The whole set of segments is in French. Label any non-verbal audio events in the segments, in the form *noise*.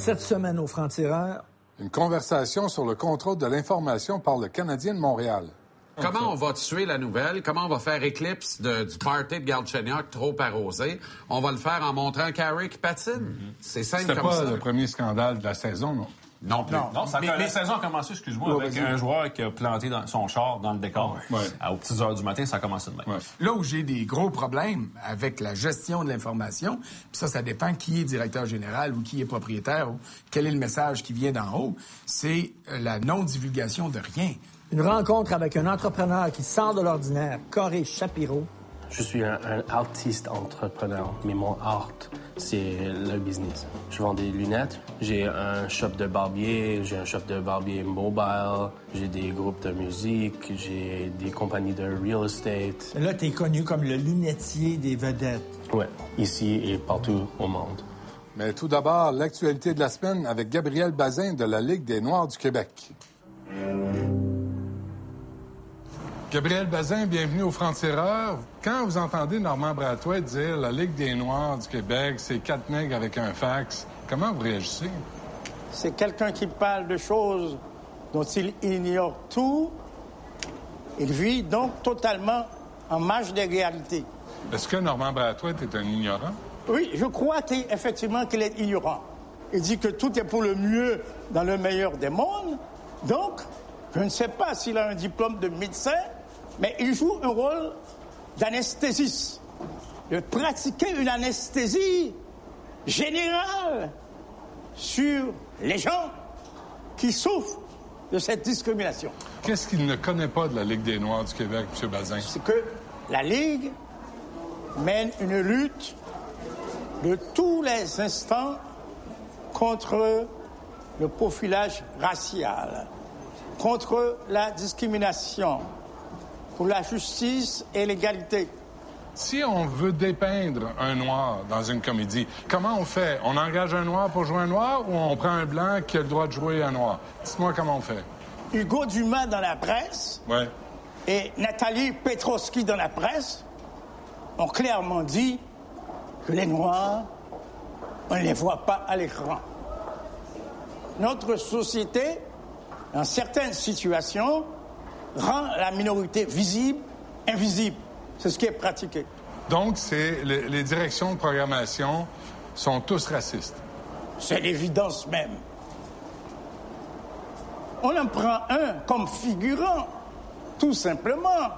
Cette semaine au Franc-Tireur, Une conversation sur le contrôle de l'information par le Canadien de Montréal. Comment on va tuer la nouvelle? Comment on va faire éclipse de- du party de Galchenyuk trop arrosé? On va le faire en montrant Carey qui patine. C'est simple comme pas ça. le premier scandale de la saison, non? Non plus. Non, ça, Mais- la mais- saison a commencé, excuse-moi, Ouais, avec un joueur qui a planté dans son char dans le décor. Ouais. À- aux petites heures du matin, ça a commencé de même. Ouais. Là où j'ai des gros problèmes avec la gestion de l'information, puis ça, ça dépend qui est directeur général ou qui est propriétaire ou quel est le message qui vient d'en haut, c'est euh, la non-divulgation de rien. une rencontre avec un entrepreneur qui sort de l'ordinaire, Corey Shapiro. Je suis un, un artiste entrepreneur, mais mon art, c'est le business. Je vends des lunettes, j'ai un shop de barbier, j'ai un shop de barbier mobile, j'ai des groupes de musique, j'ai des compagnies de real estate. Là, tu es connu comme le lunetier des vedettes. Ouais, ici et partout au monde. Mais tout d'abord, l'actualité de la semaine avec Gabriel Bazin de la Ligue des Noirs du Québec. Gabriel Bazin, bienvenue au Franc-Tireur. Quand vous entendez Normand Bratois dire la Ligue des Noirs du Québec, c'est quatre nègres avec un fax, comment vous réagissez? C'est quelqu'un qui parle de choses dont il ignore tout. Il vit donc totalement en marge des réalités. Est-ce que Normand Bratois est un ignorant? Oui, je crois qu'effectivement qu'il est ignorant. Il dit que tout est pour le mieux dans le meilleur des mondes. Donc, je ne sais pas s'il a un diplôme de médecin, mais il joue un rôle d'anesthésiste. De pratiquer une anesthésie générale sur les gens qui souffrent de cette discrimination. Qu'est-ce qu'il ne connaît pas de la Ligue des Noirs du Québec, M. Bazin? c'est que la Ligue mène une lutte de tous les instants contre le profilage racial, contre la discrimination, pour la justice et l'égalité. Si on veut dépeindre un noir dans une comédie, comment on fait? On engage un noir pour jouer un noir ou on prend un blanc qui a le droit de jouer un noir? Dites-moi comment on fait. Hugo Dumas dans la presse Ouais. et Nathalie Petrovski dans la presse ont clairement dit que les Noirs, on ne les voit pas à l'écran. Notre société, dans certaines situations, rend la minorité visible, invisible. C'est ce qui est pratiqué. Donc, c'est les, les directions de programmation sont tous racistes. C'est l'évidence même. On en prend un comme figurant, tout simplement,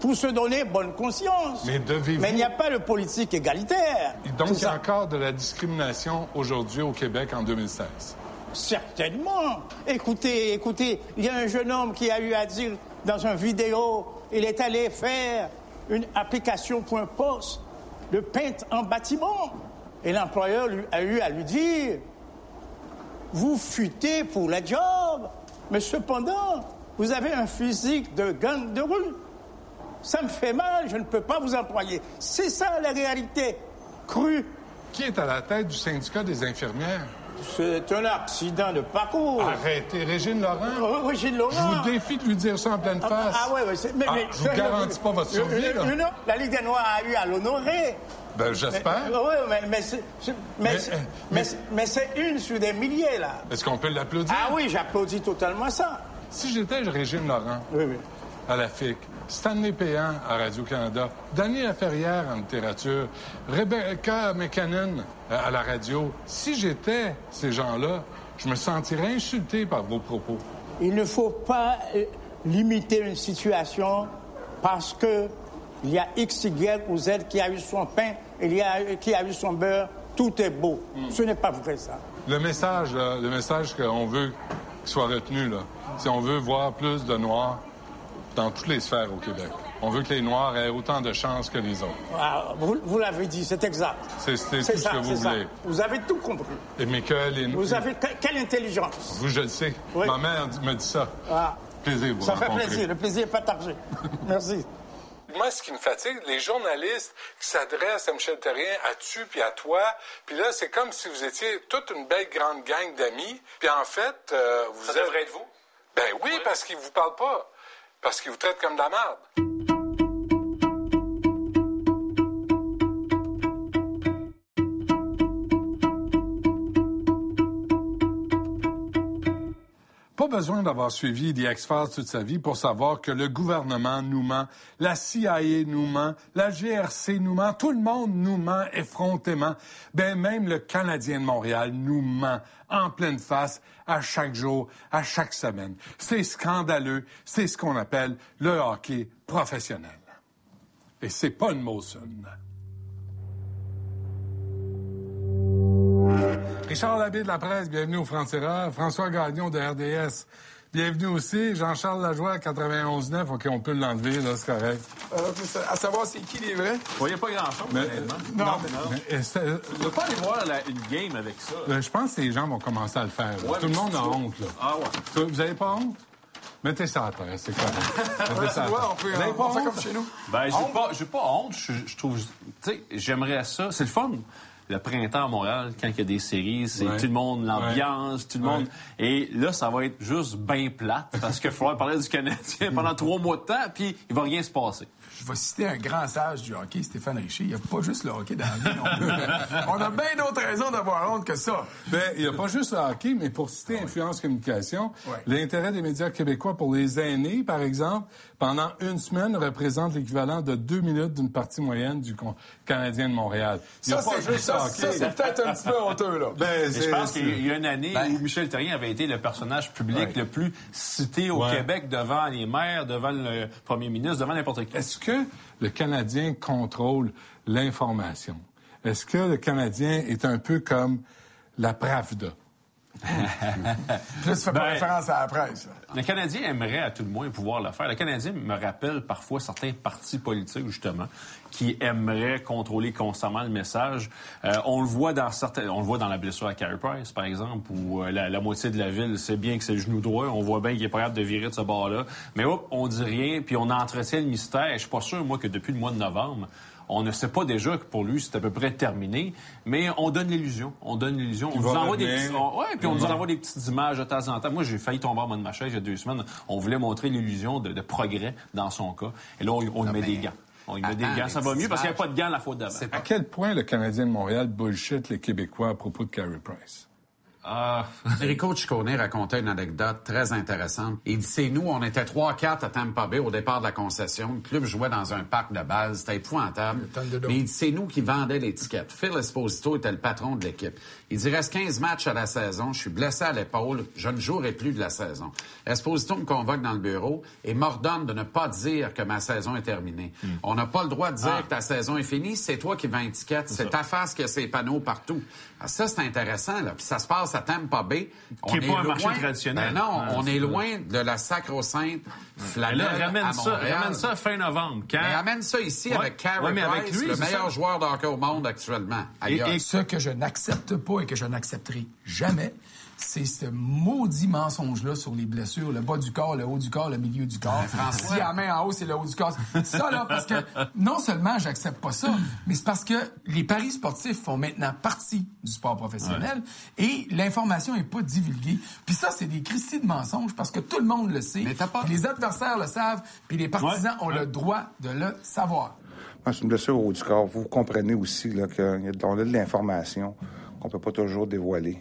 pour se donner bonne conscience. Mais Mais il n'y a pas de politique égalitaire. Et donc, C'est il y a encore de la discrimination aujourd'hui au Québec en 2016. Certainement. Écoutez, écoutez, il y a un jeune homme qui a eu à dire dans une vidéo, il est allé faire une application point poste de peintre en bâtiment. Et l'employeur a eu à lui dire, vous futez pour la job, mais cependant, vous avez un physique de gang de rue. Ça me fait mal, je ne peux pas vous employer. C'est ça la réalité crue. Qui est à la tête du syndicat des infirmières? C'est un accident de parcours. Arrêtez, Régine Laurent. Régine Laurent. Je vous défie de lui dire ça en pleine Ah, face. Ah, ouais, ouais, mais, Ah, mais- je vous garantis pas votre survie, Euh, là. euh, non, la Ligue des Noirs a eu à l'honorer. Ben, j'espère. Euh, ouais, mais, mais, euh, mais mais- mais c'est une sur des milliers, là. Est-ce qu'on peut l'applaudir? Ah oui, j'applaudis totalement ça. Si j'étais Régine Laurent Oui, oui. à la FIC, Stanley Péan à Radio-Canada, Dany Laferrière en littérature, Rebecca McCannon euh, à la radio, si j'étais ces gens-là, je me sentirais insulté par vos propos. Il ne faut pas euh, limiter une situation parce que il y a X, Y ou Z qui a eu son pain, il y a qui a eu son beurre, tout est beau. Hmm. Ce n'est pas vrai, ça. Le message, là, le message qu'on veut qu'il soit retenu, là, c'est on veut voir plus de Noirs dans toutes les sphères au Québec. On veut que les Noirs aient autant de chances que les autres. Ah, vous vous l'avez dit, c'est exact. C'est tout ça, ce que vous ça. voulez. Vous avez tout compris. Et mais que les Vous avez que- quelle intelligence. Vous, je le sais. Oui. Ma mère me dit ça. Ah, Plaisir vous ça fait plaisir. Le plaisir est partagé. *laughs* Merci. Moi, ce qui me fatigue, les journalistes qui s'adressent à Michel Terrien, à tu puis à toi, puis là, c'est comme si vous étiez toute une belle grande gang d'amis, puis en fait, euh, vous Ça êtes... devrait être vous. Ben oui, parce qu'ils vous parlent pas. Parce qu'ils vous traitent comme de la merde. Pas besoin d'avoir suivi The X-Files toute sa vie pour savoir que le gouvernement nous ment, la CIA nous ment, la GRC nous ment, tout le monde nous ment effrontément. Ben même le Canadien de Montréal nous ment en pleine face à chaque jour, à chaque semaine. C'est scandaleux, c'est ce qu'on appelle le hockey professionnel. Et c'est pas une Molson. Richard Labbé de la presse, bienvenue au France-Erreur. François Gagnon de RDS, bienvenue aussi. Jean-Charles Lajoie, 91.9. OK, on peut l'enlever, là, c'est correct. Euh, à savoir c'est qui les vrais? Il n'y a pas grand-chose, Mais- honnêtement. Non, Mais, euh, c'est- Je veux pas aller voir la- une game avec ça. euh, je pense que les gens vont commencer à le faire. Ouais, Tout le mais monde a ça. honte, là. Ah ouais. Vous avez pas honte? Mettez ça à terre, c'est correct. *laughs* Mettez Ouais, ça à terre. on peut Vous avez on pas honte? comme chez nous. Ben, j'ai pas, j'ai pas honte. Je, je trouve, tu sais, j'aimerais ça. C'est le fun. Le printemps à Montréal, quand il y a des séries, c'est Ouais. tout le monde, l'ambiance, tout le Ouais. monde. Et là, ça va être juste bien plate parce qu'il va falloir parler du Canadien pendant *laughs* trois mois de temps, puis il va rien se passer. Je vais citer un grand sage du hockey, Stéphane Richer. Il n'y a pas juste le hockey dans la vie. non plus. *laughs* On a bien d'autres raisons d'avoir honte que ça. Ben, il n'y a pas juste le hockey, mais pour citer Influence Communication, l'intérêt des médias québécois pour les aînés, par exemple, pendant une semaine, représente l'équivalent de deux minutes d'une partie moyenne du Canadien de Montréal. Il Ça, c'est juste ça, le hockey. ça, c'est peut-être un petit peu honteux, là. Ben, je pense qu'il y a une année Ben- où Michel Terrien avait été le personnage public Ouais. le plus cité au Ouais. Québec devant les maires, devant le premier ministre, devant n'importe qui. Est-ce que le Canadien contrôle l'information? Est-ce que le Canadien est un peu comme la Pravda? *laughs* Là, tu fais pas Ben- référence à la presse. Le Canadien aimerait à tout le moins pouvoir le faire. Le Canadien me rappelle parfois certains partis politiques, justement, qui aimeraient contrôler constamment le message. Euh, on le voit dans certains, on le voit dans la blessure à Carey Price, par exemple, où euh, la, la moitié de la ville sait bien que c'est le genou droit. On voit bien qu'il est pas capable de virer de ce bord-là. Mais hop, on dit rien, puis on entretient le mystère. Je suis pas sûr, moi, que depuis le mois de novembre, on ne sait pas déjà que pour lui, c'est à peu près terminé, mais on donne l'illusion. On donne l'illusion. On nous envoie des petits, ouais, puis on nous envoie des petites images de temps en temps. Moi, j'ai failli tomber en bas de ma chaise il y a deux semaines. On voulait montrer l'illusion de, de progrès dans son cas. Et là, on, on lui met mais- des gants. On lui met des gants. Ça va mieux parce qu'il n'y a pas de gants la faute d'avant. À quel point le Canadien de Montréal bullshit les Québécois à propos de Carey Price? Ah, *laughs* Enrico Ciccone racontait une anecdote très intéressante. Il dit, c'est nous, on était 3-4 à Tampa Bay au départ de la concession. Le club jouait dans un parc de base. C'était épouvantable. Mais il dit, c'est nous qui vendait l'étiquette. Phil Esposito était le patron de l'équipe. Il dit, il reste 15 matchs à la saison. Je suis blessé à l'épaule. Je ne jouerai plus de la saison. Esposito me convoque dans le bureau et m'ordonne de ne pas dire que ma saison est terminée. On n'a pas le droit de dire que ta saison est finie. C'est toi qui vends l'étiquette. C'est ta face qui a ses panneaux partout. Ah, ça, c'est intéressant. Là. Puis ça se passe à Tampa Bay. Qui est pas un marché traditionnel. Ben non, Ouais, on est loin de la sacro-sainte flanelle là, ramène à ça, ramène ça fin novembre. Quand... Mais amène ça ici Ouais. avec Carey Ouais, Price, lui, le meilleur ça. joueur de hockey au monde actuellement. Et ce que je n'accepte pas et que je n'accepterai jamais, c'est ce maudit mensonge-là sur les blessures, le bas du corps, le haut du corps, le milieu du corps. François. Si la main en haut, c'est le haut du corps. Ça, là, parce que non seulement j'accepte pas ça, mais c'est parce que les paris sportifs font maintenant partie du sport professionnel et l'information est pas divulguée. Puis ça, c'est des cristis de mensonges parce que tout le monde le sait. Mais t'as pas- puis les adversaires le savent, puis les partisans Ouais, ont ouais. le droit de le savoir. C'est une blessure au haut du corps. Vous comprenez aussi là, qu'on a de l'information qu'on peut pas toujours dévoiler.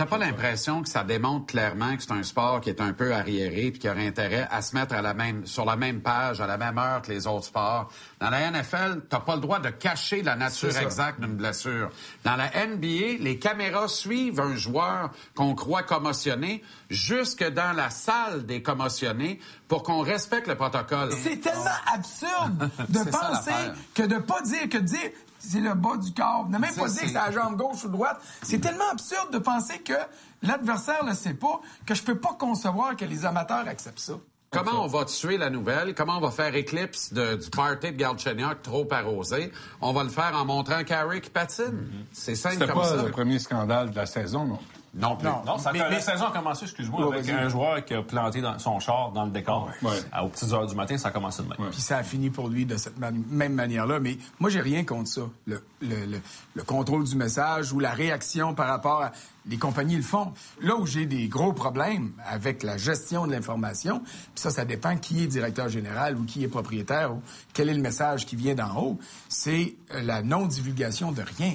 T'as pas l'impression que ça démontre clairement que c'est un sport qui est un peu arriéré puis qui aurait intérêt à se mettre à la même, sur la même page, à la même heure que les autres sports? Dans la NFL, t'as pas le droit de cacher la nature exacte d'une blessure. Dans la NBA, les caméras suivent un joueur qu'on croit commotionné jusque dans la salle des commotionnés pour qu'on respecte le protocole. C'est tellement absurde *laughs* de ça, penser que de pas dire que de dire c'est le bas du corps, ne même Ça, pas dire c'est- que c'est la jambe gauche ou droite. C'est tellement absurde de penser que l'adversaire ne sait pas que je peux pas concevoir que les amateurs acceptent ça. Comment on va tuer la nouvelle? Comment on va faire éclipse de- du party de Galchenyuk trop arrosé? On va le faire en montrant Carey qui patine. C'est simple comme pas ça. le premier scandale de la saison, non? Non plus. Non, ça, Mais- la mais- saison a commencé, excuse-moi, avec un joueur qui a planté dans son char dans le décor. Ouais. À- aux petites heures du matin, ça a commencé de même. Puis ça a fini pour lui de cette man- même manière-là. Mais moi, j'ai rien contre ça. Le, le- le- le contrôle du message ou la réaction par rapport à... Les compagnies le font. Là où j'ai des gros problèmes avec la gestion de l'information, puis ça, ça dépend qui est directeur général ou qui est propriétaire ou quel est le message qui vient d'en haut, c'est euh, la non-divulgation de rien.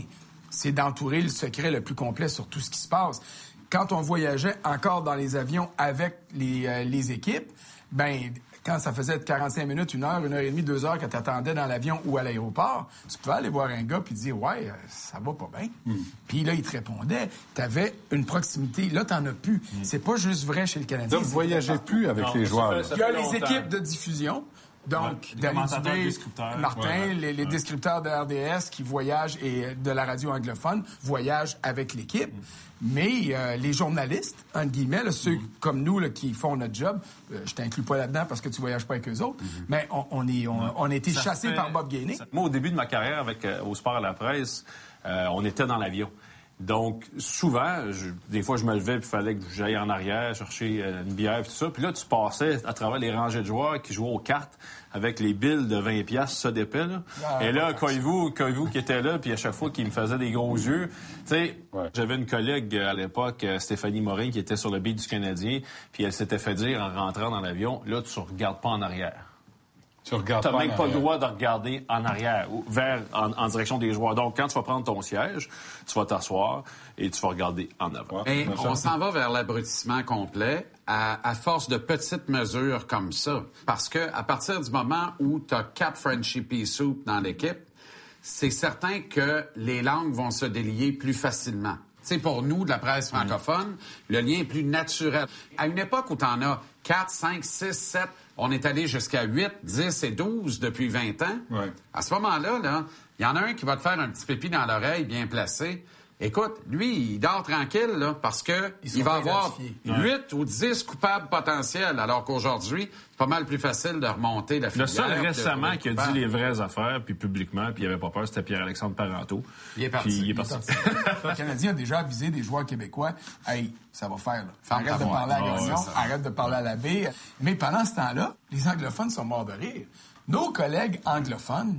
C'est d'entourer le secret le plus complet sur tout ce qui se passe. quand on voyageait encore dans les avions avec les, euh, les équipes, ben quand ça faisait 45 minutes, une heure, une heure et demie, deux heures que tu attendais dans l'avion ou à l'aéroport, tu pouvais aller voir un gars puis dire Ouais, euh, ça va pas bien. Hmm. Puis là, il te répondait. Tu avais une proximité. Là, tu as plus. C'est pas juste vrai chez le Canadien. Hmm. Donc, vous voyagez plus avec Non, les joueurs. fait- il y a les longtemps. équipes de diffusion. Donc, Ouais, Dubé, descripteurs. Martin, Ouais. les, les descripteurs de RDS qui voyagent et de la radio anglophone voyagent avec l'équipe. Mais euh, les journalistes, entre guillemets, là, ceux comme nous là, qui font notre job, euh, je t'inclus pas là-dedans parce que tu voyages pas avec eux autres, mais on, on est, on, on a été chassés fait- par Bob Gainey. Moi, au début de ma carrière avec euh, au sport à la presse, euh, on était dans l'avion. Donc, souvent, je- des fois, je me levais, puis il fallait que j'aille en arrière chercher euh, une bière, puis tout ça. Puis là, tu passais à travers les rangées de joueurs qui jouaient aux cartes avec les billes de 20 piastres, ça d'épais, là. Ah, Et là, Koivu, Koivu qui était là, puis à chaque fois qu'il me faisait des gros yeux, tu sais, Ouais. j'avais une collègue euh, à l'époque, euh, Stéphanie Morin, qui était sur le beat du Canadien, puis elle s'était fait dire en rentrant dans l'avion, là, tu regardes pas en arrière. Tu regardes Tu pas même pas le droit de regarder en arrière ou vers en, en direction des joueurs. Donc, quand tu vas prendre ton siège, tu vas t'asseoir et tu vas regarder en avant. Et on s'en va vers l'abrutissement complet à, à force de petites mesures comme ça. Parce que à partir du moment où tu as quatre Frenchie Pea Soup dans l'équipe, c'est certain que les langues vont se délier plus facilement. Tu sais, pour nous, de la presse francophone, le lien est plus naturel. À une époque où tu en as 4, 5, 6, 7, on est allé jusqu'à 8, 10 et 12 depuis 20 ans. Ouais. À ce moment-là, là, il y en a un qui va te faire un petit pépi dans l'oreille bien placé. Écoute, lui, il dort tranquille, là, parce que il va avoir. 8 ou 10 coupables potentiels, alors qu'aujourd'hui, c'est pas mal plus facile de remonter la Le filière. seul puis de récemment qui a le dit les vraies affaires, puis publiquement, puis il avait pas peur, c'était Pierre-Alexandre Parenteau. Il est parti. Puis il est Il est parti. *laughs* Le Canadien a déjà avisé des joueurs québécois. Hey, ça va faire. Là. Arrête de parler à Gagnon, ouais, ça. arrête de parler à la baie. Mais pendant ce temps-là, les anglophones sont morts de rire. Nos collègues anglophones,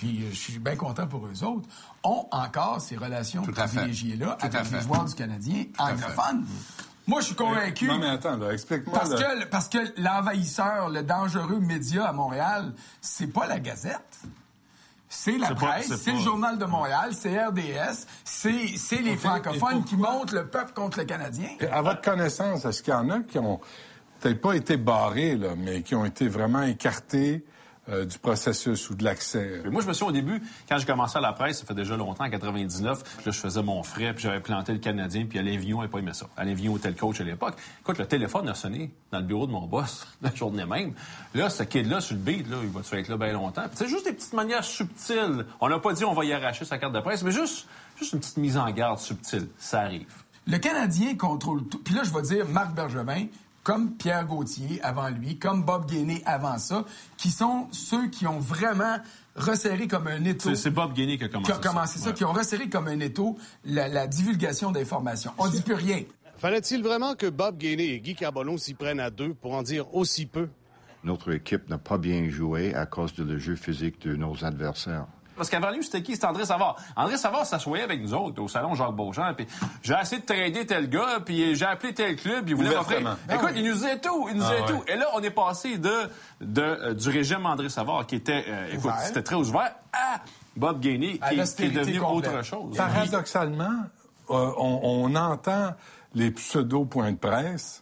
puis euh, je suis bien content pour eux autres, ont encore ces relations privilégiées-là avec les joueurs du Canadien anglophones. Moi, je suis convaincu. Non, mais attends, là, explique-moi. Parce là. que, parce que l'envahisseur, le dangereux média à Montréal, c'est pas la Gazette. C'est la presse, c'est le Journal de Montréal, c'est RDS, c'est les francophones qui montent le peuple contre le Canadien. Et À votre connaissance, est-ce qu'il y en a qui ont peut-être pas été barrés, là, mais qui ont été vraiment écartés euh, du processus ou de l'accès? Moi, je me souviens au début, quand j'ai commencé à la presse, ça fait déjà longtemps, en 99, là, je faisais mon frais, puis j'avais planté le Canadien, puis Alain Vignon n'avait pas aimé ça. Alain Vignon était le coach à l'époque. Écoute, le téléphone a sonné dans le bureau de mon boss, *laughs* la journée même. Là, ce kid-là, sur le beat, là, il va-tu être là bien longtemps? Puis C'est juste des petites manières subtiles. On n'a pas dit on va y arracher sa carte de presse, mais juste, juste une petite mise en garde subtile. Ça arrive. Le Canadien contrôle tout. Puis là, je vais dire Marc Bergevin, comme Pierre Gauthier avant lui, comme Bob Gainey avant ça, qui sont ceux qui ont vraiment resserré comme un étau. C'est- Bob Gainey qui a commencé Qui a commencé ça, ça. qui ont resserré comme un étau la, la divulgation d'informations. On dit plus rien. Fallait-il vraiment que Bob Gainey et Guy Carbonneau s'y prennent à deux pour en dire aussi peu? Notre équipe n'a pas bien joué à cause de le jeu physique de nos adversaires. Parce qu'avant lui, c'était qui? C'était André Savard. André Savard s'assoyait avec nous autres au salon Jacques Beauchamp. Puis j'ai essayé de trader tel gars, puis j'ai appelé tel club, il voulait m'offrir. Écoute, il nous disait tout, il nous Ah disait ouais. tout. Et là, on est passé de, de euh, du régime André Savard, qui était, euh, écoute, c'était très ouvert, à Bob Gainey, qui, qui est devenu complète. autre chose. Paradoxalement, euh, on, on entend les pseudo-points de presse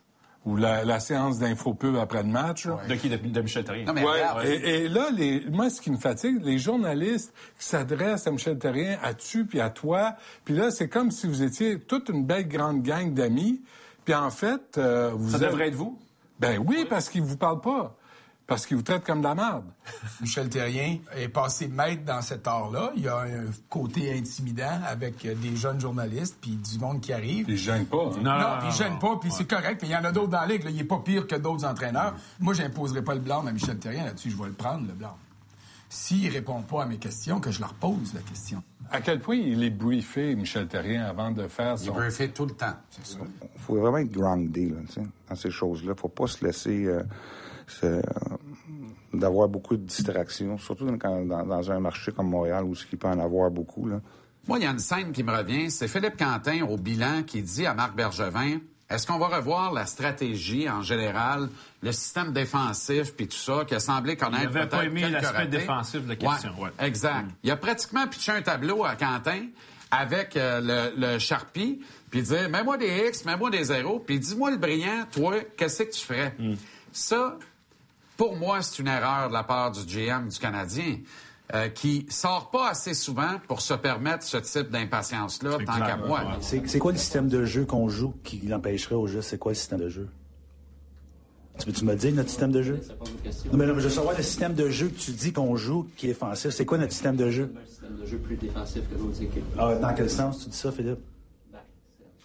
ou la, la séance d'infopub après le match. De qui? De, de Michel Terrien. Non, mais Ouais, regarde, et, et là, les, moi, ce qui me fatigue, les journalistes qui s'adressent à Michel Terrien, à tu, puis à toi, puis là, c'est comme si vous étiez toute une belle grande gang d'amis, puis en fait, euh, vous Ça êtes- devrait être vous? Ben oui, parce qu'ils vous parlent pas, parce qu'ils vous traitent comme de la merde. *laughs* Michel Terrien est passé maître dans cet art-là. Il y a un côté intimidant avec euh, des jeunes journalistes puis du monde qui arrive. Ils gênent pas. hein? Non, Non, puis il gêne pas, puis c'est correct. Puis il y en a d'autres dans la ligue. là. Il est pas pire que d'autres entraîneurs. Moi, j'imposerai pas le blâme à Michel Terrien là-dessus. Je vais le prendre, le blâme. S'il répond pas à mes questions, que je leur pose la question. À quel point il est briefé, Michel Terrien, avant de faire il son... est briefé tout le temps. Il faut vraiment être groundé là, tu sais, dans ces choses-là. faut pas se laisser euh, se- euh, d'avoir beaucoup de distractions, surtout dans, quand- dans- dans un marché comme Montréal où il peut en avoir beaucoup. Là. Moi, il y a une scène qui me revient. C'est Philippe Quentin au bilan qui dit à Marc Bergevin est-ce qu'on va revoir la stratégie en général, le système défensif puis tout ça, qui a semblé connaître Il avait pas aimé l'aspect défensif de la question, ouais. Exact. Il a pratiquement pitché un tableau à Quentin avec euh, le, le Sharpie, puis dire, mets-moi des X, mets-moi des zéros, puis dis-moi le brillant, toi, qu'est-ce que tu ferais? Ça, pour moi, c'est une erreur de la part du GM du Canadien. euh, qui sort pas assez souvent pour se permettre ce type d'impatience-là, tant qu'à moi. C'est quoi le système de jeu qu'on joue qui l'empêcherait au jeu? C'est quoi le système de jeu? Tu peux-tu me dire notre système de jeu? Non, mais non, mais je veux savoir le système de jeu que tu dis qu'on joue qui est défensif. C'est quoi notre système de jeu? Un système de jeu plus défensif que d'autres équipes. Ah, dans quel sens tu dis ça, Philippe? Ben,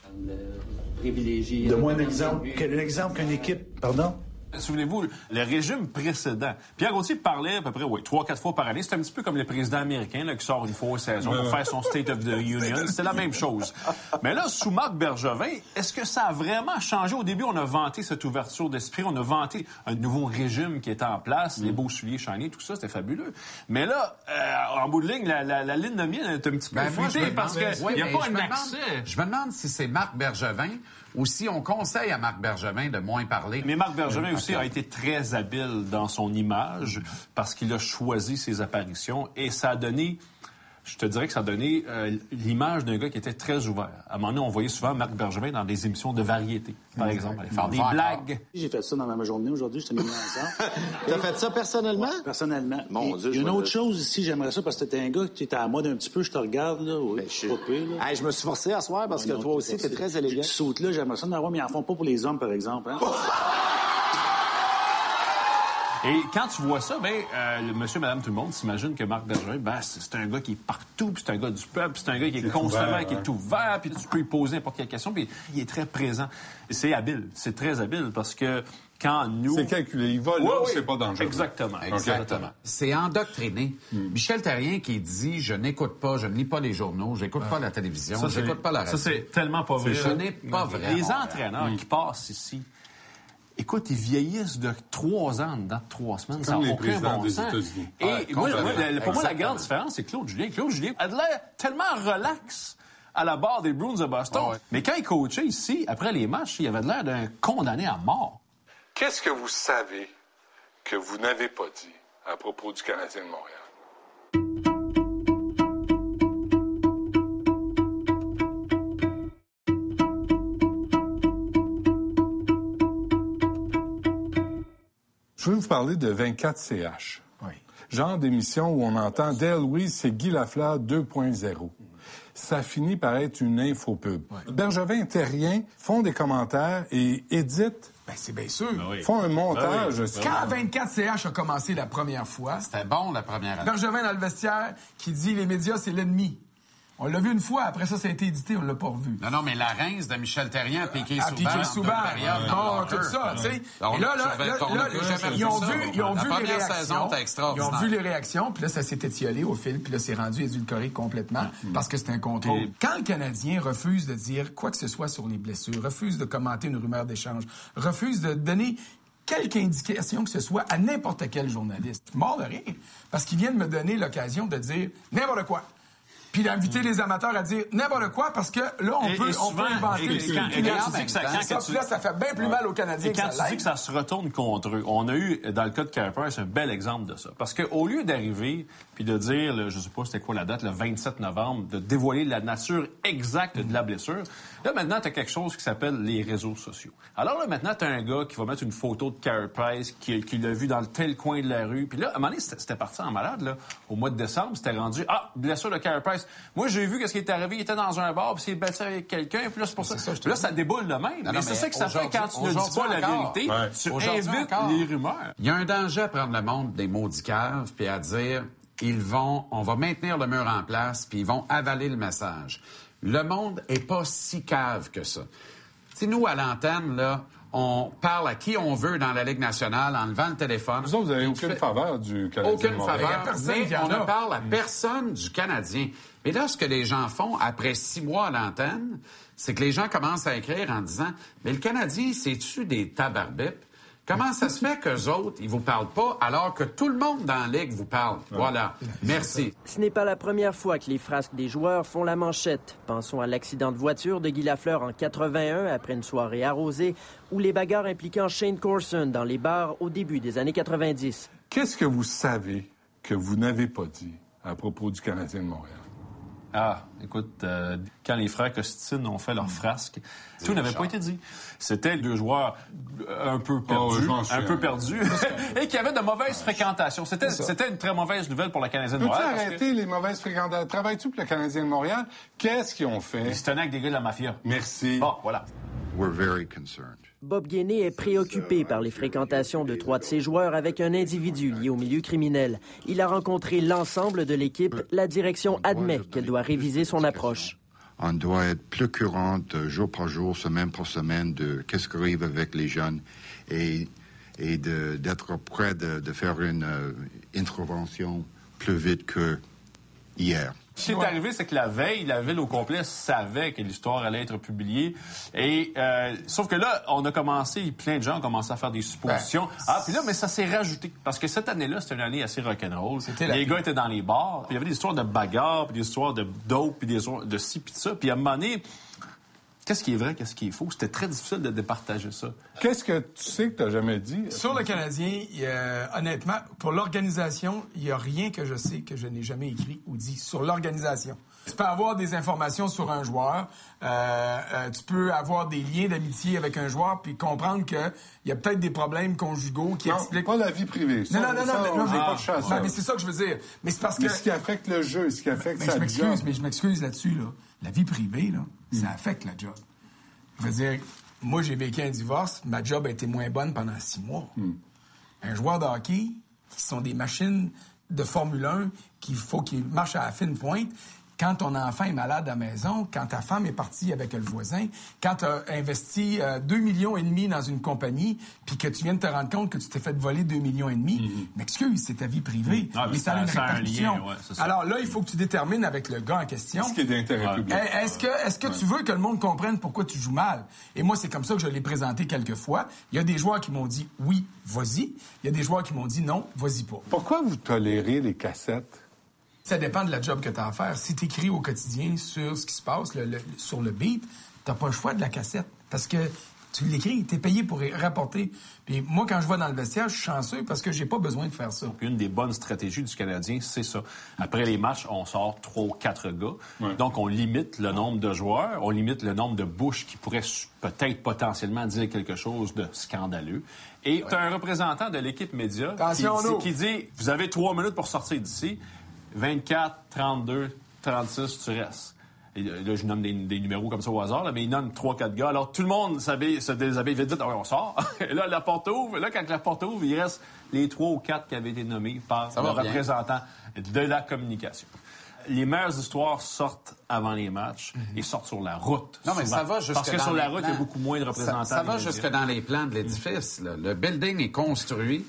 ça me privilégier. Donne-moi un exemple. Quel exemple qu'une équipe. Pardon? Souvenez-vous, le régime précédent. Pierre Gauthier parlait à peu près, oui, trois, quatre fois par année. C'est un petit peu comme le président américain là, qui sort une fois aux saison pour faire son State of the Union. *laughs* C'était la même chose. Mais là, sous Marc Bergevin, est-ce que ça a vraiment changé? Au début, on a vanté cette ouverture d'esprit. On a vanté un nouveau régime qui était en place, les beaux souliers shiny, tout ça, c'était fabuleux. Mais là, euh, en bout de ligne, la, la- la ligne de mienne est un petit peu Ben, moi, parce qu'il n'y a pas un accès. demande- Je me demande si c'est Marc Bergevin ou si on conseille à Marc Bergevin de moins parler. Mais Marc Bergevin Euh, aussi a été très habile dans son image parce qu'il a choisi ses apparitions et ça a donné, je te dirais que ça a donné euh, l'image d'un gars qui était très ouvert. À un moment donné, on voyait souvent Marc Bergevin dans des émissions de variété, par exemple, aller faire des blagues. J'ai fait ça dans ma journée aujourd'hui, je t'ai mis ensemble. *laughs* T'as fait ça personnellement? Personnellement. Mon Dieu, Il y a une autre chose ici, j'aimerais ça parce que t'es un gars qui est à mode un petit peu, je te regarde, là. Oui, Ben, je suis- pas pire, là. Hey, je me suis forcé à soir parce que Non, toi aussi, t'es très élégant. Tu sautes là, j'aimerais ça en avoir, mais ils en font pas pour les hommes, par exemple. Hein? *laughs* Et quand tu vois ça, ben, euh, le monsieur, madame, tout le monde s'imagine que Marc Bergevin, ben, c'est un gars qui est partout, puis c'est un gars du peuple, puis c'est un gars qui est, constamment, ouvert, qui est ouvert, puis tu peux lui poser n'importe quelle question, puis il est très présent. Et C'est habile, c'est très habile, parce que quand nous... C'est calculé. Il va là Oui, où oui. c'est pas dangereux. Exactement. Exactement. C'est endoctriné. Hmm. Michel Terrien qui dit je n'écoute pas, je ne lis pas les journaux, j'écoute pas la télévision, j'écoute pas la radio. Ça, c'est tellement pas vrai. Ce n'est pas vrai. Les entraîneurs qui passent ici, écoute, ils vieillissent de trois ans dans trois semaines. Ça Comme n'a les aucun présidents bon des sens. États-Unis. Et Ouais, moi, complètement. moi, le- pour moi, la grande différence, c'est Claude Julien. Claude Julien a de l'air tellement relax à la barre des Bruins de Boston. Ah ouais. Mais quand il coachait ici, après les matchs, il avait de l'air d'un condamné à mort. Qu'est-ce que vous savez que vous n'avez pas dit à propos du Canadien de Montréal? Je veux vous parler de 24 CH. Oui. Genre d'émission où on entend Dale Louise, c'est Guy Lafleur 2.0. Ça finit par être une infopub. Bergevin et Terrien font des commentaires et éditent, Ben, c'est bien sûr. font un montage. Quand 24 CH a commencé la première fois, C'était bon la première année. Bergevin dans le vestiaire qui dit les médias, c'est l'ennemi. On l'a vu une fois, après ça, ça a été édité, on l'a pas revu. Non, non, mais la rince de Michel Terrien Piqué Souban. piquer en Souban, leur tout ça, tu sais. Et là, là, là, ils ont vu ils ont vu les réactions. Ils ont vu les réactions, puis là, ça s'est étiolé au fil, puis là, c'est rendu édulcoré complètement parce que c'est un contrôle. Quand le Canadien refuse de dire quoi que ce soit sur les blessures, refuse de commenter une rumeur d'échange, refuse de donner quelque indication que ce soit à n'importe quel journaliste, mort de rire, parce qu'ils viennent me donner l'occasion de dire n'importe quoi. Puis d'inviter les amateurs à dire n'importe quoi parce que là, on Et- peut, et on peut inventer et- quand- et quand tu dis que ça- quand ça, que tu- puis là, ça fait bien plus mal aux Canadiens Et quand que tu ça dis l'aide. que ça se retourne contre eux, on a eu, dans le cas de Carper, c'est un bel exemple de ça. Parce qu'au lieu d'arriver puis de dire, le- je sais pas c'était quoi la date, le 27 novembre, de dévoiler la nature exacte de la blessure, là, maintenant, tu as quelque chose qui s'appelle les réseaux sociaux. Alors là, maintenant, tu as un gars qui va mettre une photo de Price, qui, qui l'a vu dans tel coin de la rue. Puis là, à un moment donné, c'était parti en malade, là. Au mois de décembre, c'était rendu, ah, blessure de Price. Moi, j'ai vu qu'est-ce qui est arrivé. Il était dans un bar, puis il s'est battu avec quelqu'un, puis là, c'est pour ça. Puis là, ça déboule de même. Non, mais c'est ça que ça fait quand tu ne dis pas la vérité. Ouais. Tu invites encore. les rumeurs. Il y a un danger à prendre le monde des maudits caves puis à dire ils vont, on va maintenir le mur en place puis ils vont avaler le message. Le monde est pas si cave que ça. Tu sais, nous à l'antenne là, on parle à qui on veut dans la Ligue nationale en levant le téléphone. Vous autres, vous n'avez aucune faveur du Canadien aucune faveur, mais on ne parle à personne du Canadien. Mais là, ce que les gens font après six mois à l'antenne, c'est que les gens commencent à écrire en disant Mais le Canadien, c'est-tu des tabarbipes? Comment ça se fait qu'eux autres, ils vous parlent pas alors que tout le monde dans la Ligue vous parle? Voilà. Merci. Ce n'est pas la première fois que les frasques des joueurs font la manchette. Pensons à l'accident de voiture de Guy Lafleur en 81 après une soirée arrosée ou les bagarres impliquant Shane Corson dans les bars au début des années 90. Qu'est-ce que vous savez que vous n'avez pas dit à propos du Canadien de Montréal? Ah, écoute, euh, quand les frères Costine ont fait leur frasque, tout n'avait pas été dit. C'était deux joueurs un peu perdus, m'en souviens. un peu perdus, *laughs* et qui avaient de mauvaises fréquentations. C'était, c'était une très mauvaise nouvelle pour la Canadienne de Peux-tu Montréal. que arrêter les mauvaises fréquentations? Travailles-tu pour le Canadien de Montréal? Qu'est-ce qu'ils ont fait? Ils se tenaient avec des gars de la mafia. Merci. Bon, voilà. We're very concerned. Bob Gainey est préoccupé par les fréquentations de trois de ses joueurs avec un individu lié au milieu criminel. Il a rencontré l'ensemble de l'équipe. La direction admet qu'elle doit réviser son approche. On doit être plus courant de jour par jour, semaine par semaine, de qu'est-ce qui arrive avec les jeunes et, d'être prêt de, de faire une euh, intervention plus vite que hier. Ce qui est arrivé, c'est que la veille, la ville au complet savait que l'histoire allait être publiée. Et euh, sauf que là, on a commencé, plein de gens ont commencé à faire des suppositions. ah, puis là, mais ça s'est rajouté parce que cette année-là, c'était une année assez rock'n'roll. Les gars étaient dans les bars, puis il y avait des histoires de bagarres, puis des histoires de dope, puis des histoires de ci, puis de ça. Puis à un moment donné, qu'est-ce qui est vrai, qu'est-ce qui est faux? C'était très difficile de départager ça. Qu'est-ce que tu sais que tu n'as jamais dit? Sur le Canadien, honnêtement, pour l'organisation, il n'y a rien que je sais que je n'ai jamais écrit ou dit sur l'organisation. Tu peux avoir des informations sur un joueur, euh, euh, tu peux avoir des liens d'amitié avec un joueur, puis comprendre qu'il y a peut-être des problèmes conjugaux qui Non, expliquent... pas la vie privée. Ça, Non, non, non, ça, non, on non, mais, pas de chasse, non, mais c'est ça que je veux dire. Mais c'est parce que... Mais ce qui affecte le jeu, ce qui affecte Mais sa je m'excuse, mais je m'excuse là-dessus. Là. La vie privée, là, ça Hmm. affecte la job. Je veux dire, moi, j'ai vécu un divorce. Ma job a été moins bonne pendant six mois. Hmm. Un joueur de hockey, qui sont des machines de Formule 1, qu'il faut qu'ils marchent à la fine pointe. Quand ton enfant est malade à la maison, quand ta femme est partie avec le voisin, quand tu as investi euh, 2 millions et demi dans une compagnie, puis que tu viens de te rendre compte que tu t'es fait voler 2 millions et demi, m'excuse, c'est ta vie privée. Ah, mais mais ça a ça- une ça a un répercussion. lien, ouais, c'est ça. Alors là, il faut que tu détermines avec le gars en question. Ce qui est d'intérêt public. Eh, Est-ce que, est-ce que tu veux que le monde comprenne pourquoi tu joues mal? Et moi, c'est comme ça que je l'ai présenté quelques fois. Il y a des joueurs qui m'ont dit oui, vas-y. Il y a des joueurs qui m'ont dit non, vas-y pas. Pourquoi vous tolérez les cassettes? Ça dépend de la job que tu as à faire. Si tu écris au quotidien sur ce qui se passe, le- le- sur le beat, t'as pas le choix de la cassette. Parce que tu l'écris, tu es payé pour y rapporter. Puis moi, quand je vais dans le vestiaire, je suis chanceux parce que j'ai pas besoin de faire ça. Une des bonnes stratégies du Canadien, c'est ça. Après les matchs, on sort trois ou quatre gars. Donc, on limite le nombre de joueurs, on limite le nombre de bouches qui pourraient peut-être potentiellement dire quelque chose de scandaleux. Et tu as un représentant de l'équipe média qui dit Vous avez trois minutes pour sortir d'ici. 24, 32, 36, tu restes. Et là, je nomme des, des numéros comme ça au hasard, là, mais il nomme trois, quatre gars. Alors, tout le monde se déshabille vite, vite. Ouais, on sort. *laughs* Et là, la porte ouvre. Là, quand la porte ouvre, il reste les trois ou quatre qui avaient été nommés par Ça le représentant de la communication. Les meilleures histoires sortent avant les matchs et sortent sur la route. Non, mais souvent. ça va jusque Parce que dans sur la route, il y a beaucoup moins de représentants. Ça, va jusque dans les plans de l'édifice. Le building est construit.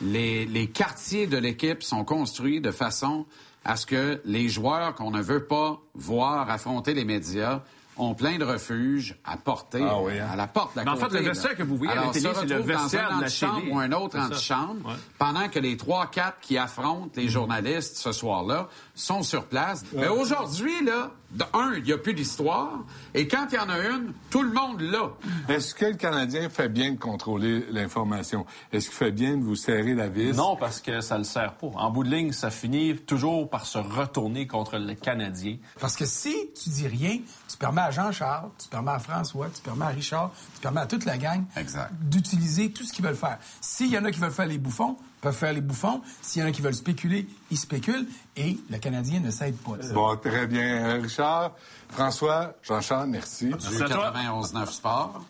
Les, les quartiers de l'équipe sont construits de façon à ce que les joueurs qu'on ne veut pas voir affronter les médias ont plein de refuges à porter Ah oui, hein? à la porte d'à Mais en fait, le là. vestaire que vous voyez à la Alors, télé, se c'est le retrouvent dans vestiaire un de la antichambre télé. ou un autre antichambre, Ouais. pendant que les trois, quatre qui affrontent les journalistes ce soir-là sont sur place. Mais aujourd'hui, là, de un, il n'y a plus d'histoire. Et quand il y en a une, tout le monde l'a. Est-ce que le Canadien fait bien de contrôler l'information? Est-ce qu'il fait bien de vous serrer la vis? Non, parce que ça le sert pas. En bout de ligne, ça finit toujours par se retourner contre le Canadien. Parce que si tu dis rien, tu permets à Jean-Charles, tu permets à François, tu permets à Richard, tu permets à toute la gang Exact. d'utiliser tout ce qu'ils veulent faire. S'il y en a qui veulent faire les bouffons, peuvent faire les bouffons. S'il y en a qui veulent spéculer, ils spéculent. Et le Canadien ne s'aide pas. Bon, très bien, Richard. François, Jean-Charles, merci. Du 91-9 Sport.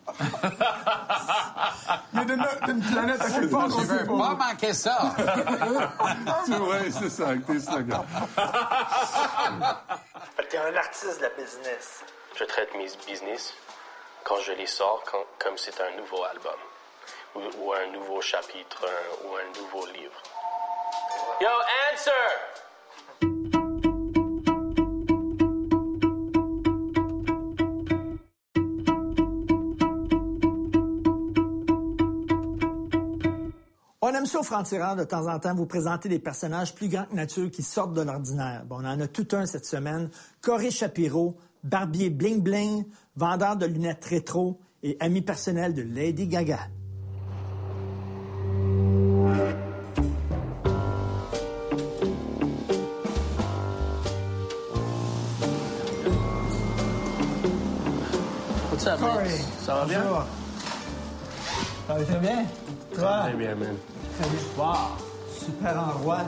Il y a d'une d'une planète à quelque part, on veux pas. pas manquer ça. *laughs* tu vois, c'est ça, tes slogans. T'es un artiste de la business. Je traite mes business quand je les sors quand- comme c'est un nouveau album ou, ou un nouveau chapitre un- ou un nouveau livre. Yo, answer! On aime ça au franc-tireur de temps en temps vous présenter des personnages plus grands que nature qui sortent de l'ordinaire. Bon, on en a tout un cette semaine. Corey Shapiro, barbier bling-bling, vendeur de lunettes rétro et ami personnel de Lady Gaga. Va bien? Bonjour. Ça va très bien? Toi? Très bien, man. Très bien. Wow. Super endroit.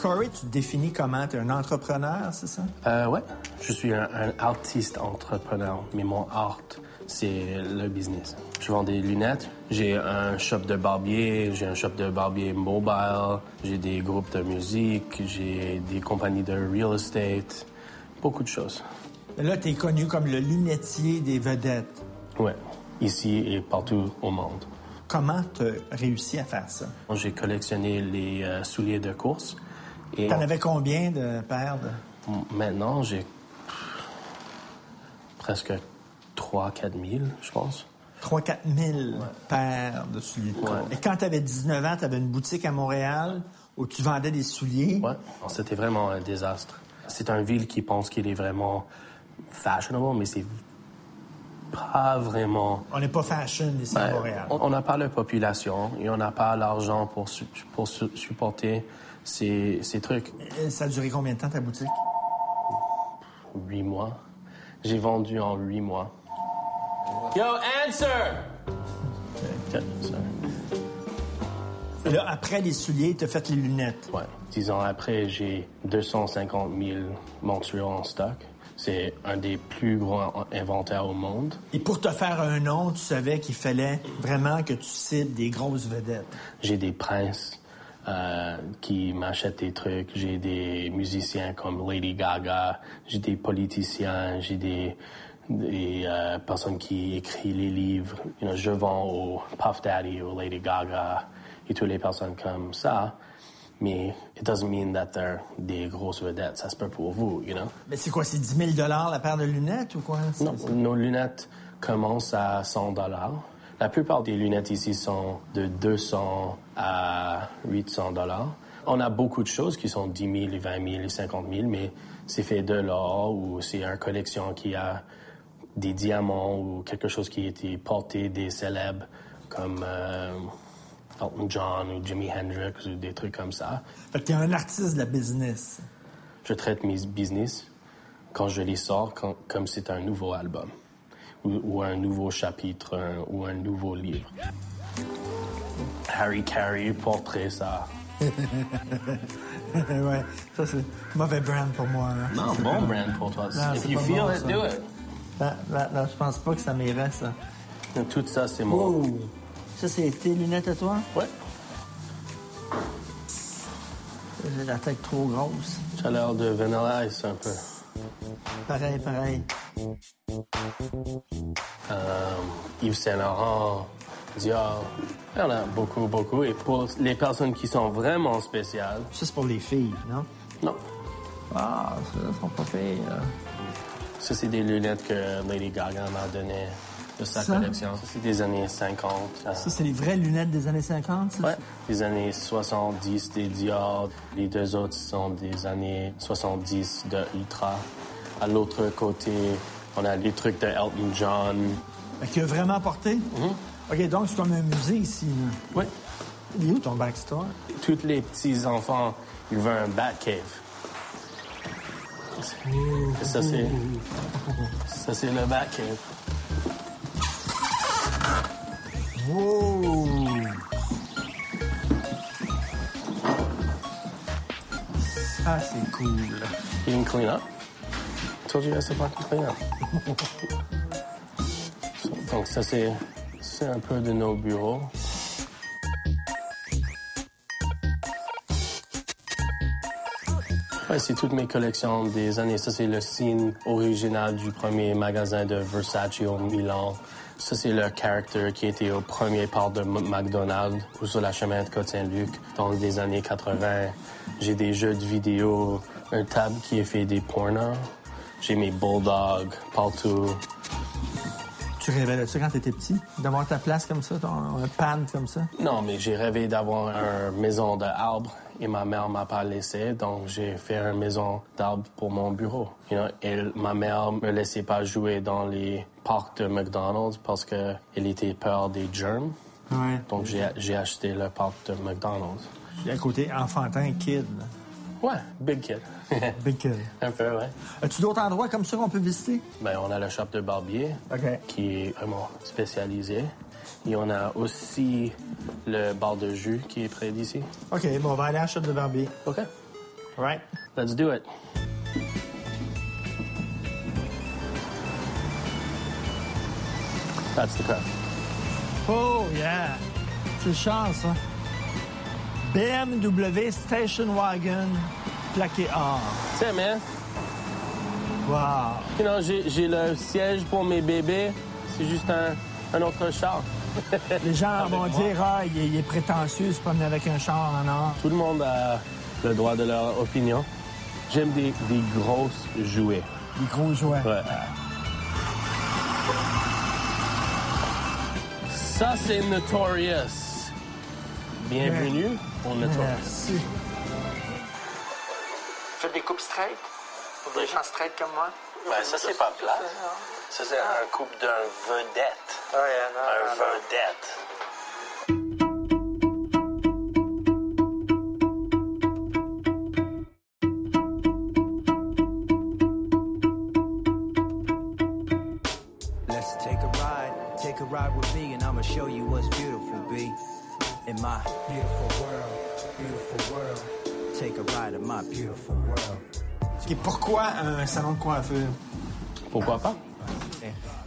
Corey, tu te définis comment? Tu es un entrepreneur, c'est ça? Euh, ouais. Je suis un, un artiste entrepreneur, mais mon art, c'est le business. Je vends des lunettes. J'ai un shop de barbier, j'ai un shop de barbier mobile, j'ai des groupes de musique, j'ai des compagnies de real estate, beaucoup de choses. Là, tu es connu comme le lunetier des vedettes. Ouais, ici et partout au monde. Comment tu as réussi à faire ça? J'ai collectionné les euh, souliers de course. Et T'en avais combien de paires de... maintenant, j'ai presque 3-4 000, je pense. 3-4 000 paires de souliers de course. Et quand tu avais 19 ans, tu avais une boutique à Montréal où tu vendais des souliers? C'était vraiment un désastre. C'est une ville qui pense qu'il est vraiment fashionable, mais c'est pas vraiment. On n'est pas fashion ici à Montréal. on- n'a pas la population et on n'a pas l'argent pour, su- pour su- supporter ces, ces trucs. Et Ça a duré combien de temps ta boutique? Huit mois. J'ai vendu en huit mois. Yo, answer! Là, après les souliers, tu as fait les lunettes. Ouais. Dix ans après, j'ai 250 000 mensuels en stock. C'est un des plus grands inventaires au monde. Et pour te faire un nom, tu savais qu'il fallait vraiment que tu cibles des grosses vedettes. J'ai des princes euh, qui m'achètent des trucs. J'ai des musiciens comme Lady Gaga. J'ai des politiciens. J'ai des, des euh, personnes qui écrivent les livres. You know, je vends au Puff Daddy, au Lady Gaga et toutes les personnes comme ça. Mais it doesn't mean that they're des grosses vedettes. Ça se peut pour vous, you know? Mais c'est quoi, c'est 10 000 la paire de lunettes ou quoi? Non, nos lunettes commencent à 100 dollars. La plupart des lunettes ici sont de 200 à 800 dollars. On a beaucoup de choses qui sont 10 000, et 20 000 et 50 000, mais c'est fait de l'or ou c'est une collection qui a des diamants ou quelque chose qui a été porté des célèbres comme euh, Elton John ou Jimi Hendrix ou des trucs comme ça. Fait que t'es un artiste de la business. Je traite mes business quand je les sors quand- comme c'est un nouveau album ou, ou un nouveau chapitre un- ou un nouveau livre. Harry Carey, portrait, ça. *laughs* ouais, ça c'est mauvais brand pour moi. là. Non, bon brand pour toi. Non, If you feel bon, it, ça. do it. Non, non, je pense pas que ça m'irait, ça. Tout ça, c'est. Wow! Ça, c'est tes lunettes à toi? Ouais. J'ai la tête trop grosse. Tu as l'air de Vanilla Ice un peu. Pareil, pareil. Euh, Yves Saint Laurent, Dior. Il y en a beaucoup, beaucoup. Et pour les personnes qui sont vraiment spéciales. Ça, c'est pour les filles, non? Non. Ah, ça, sont pas filles. là. Ça, c'est des lunettes que Lady Gaga m'a données de sa Ça? collection. Ça, c'est des années 50. euh, Ça, c'est les vraies lunettes des années 50, ça? Ouais. Les années 70 des Dior. Les deux autres sont des années 70 de Ultra. À l'autre côté, on a les trucs de Elton John. Qu'il a vraiment porté? OK, donc c'est comme un musée ici, là. Oui. Il est où ton backstore? Tous les petits-enfants, ils veulent un Batcave. Ça, c'est... Ça, c'est le Batcave. Wow! Ça, c'est cool. You can clean up. I told you guys to fucking clean up. *laughs* Donc, ça, c'est... C'est un peu de nos bureaux. Ouais, c'est toutes mes collections des années. Ça, c'est le signe original du premier magasin de Versace au Milan. Ça, c'est le character qui était au premier part de McDonald's ou sur la chemin de Côte-Saint-Luc dans les années 80. J'ai des jeux de vidéo, un table qui est fait des pornos. J'ai mes bulldogs partout. Tu rêvais de ça quand t'étais petit? D'avoir ta place comme ça, ton, un pan comme ça? Non, mais j'ai rêvé d'avoir une maison d'arbre et ma mère m'a pas laissé, donc j'ai fait une maison d'arbre pour mon bureau. Et ma mère me laissait pas jouer dans les parcs de McDonald's parce qu'elle était peur des germs. Ouais. Donc j'ai acheté le parc de McDonald's. Puis à côté, enfantin, kid. Ouais, big kid. *laughs* Big kid. Un peu, ouais. As-tu d'autres endroits comme ça qu'on peut visiter? Ben, on a le shop de barbier qui est vraiment spécialisé. Et on a aussi le bar de jus qui est près d'ici. OK, bon, on va aller à la shop de barbier. OK. Right. Let's do it. That's the. Oh, yeah. C'est chance, ça. BMW Station Wagon, plaqué or. Tiens, man. Wow. You know, j'ai j'ai le siège pour mes bébés. C'est juste un, un autre char. *laughs* Les gens vont dire, ah, il est, il est prétentieux, se promener avec un char en or. Tout le monde a le droit de leur opinion. J'aime des, des grosses jouets. Des gros jouets. Ouais. Ça, c'est Notorious. Bienvenue au Notorious. Merci. Faites des coupes straight? Pour des gens straight comme moi? Ben, ça, c'est pas plat. Ça, c'est un couple d'un vedette. un vedette. Et pourquoi un salon de coiffure? Pourquoi pas?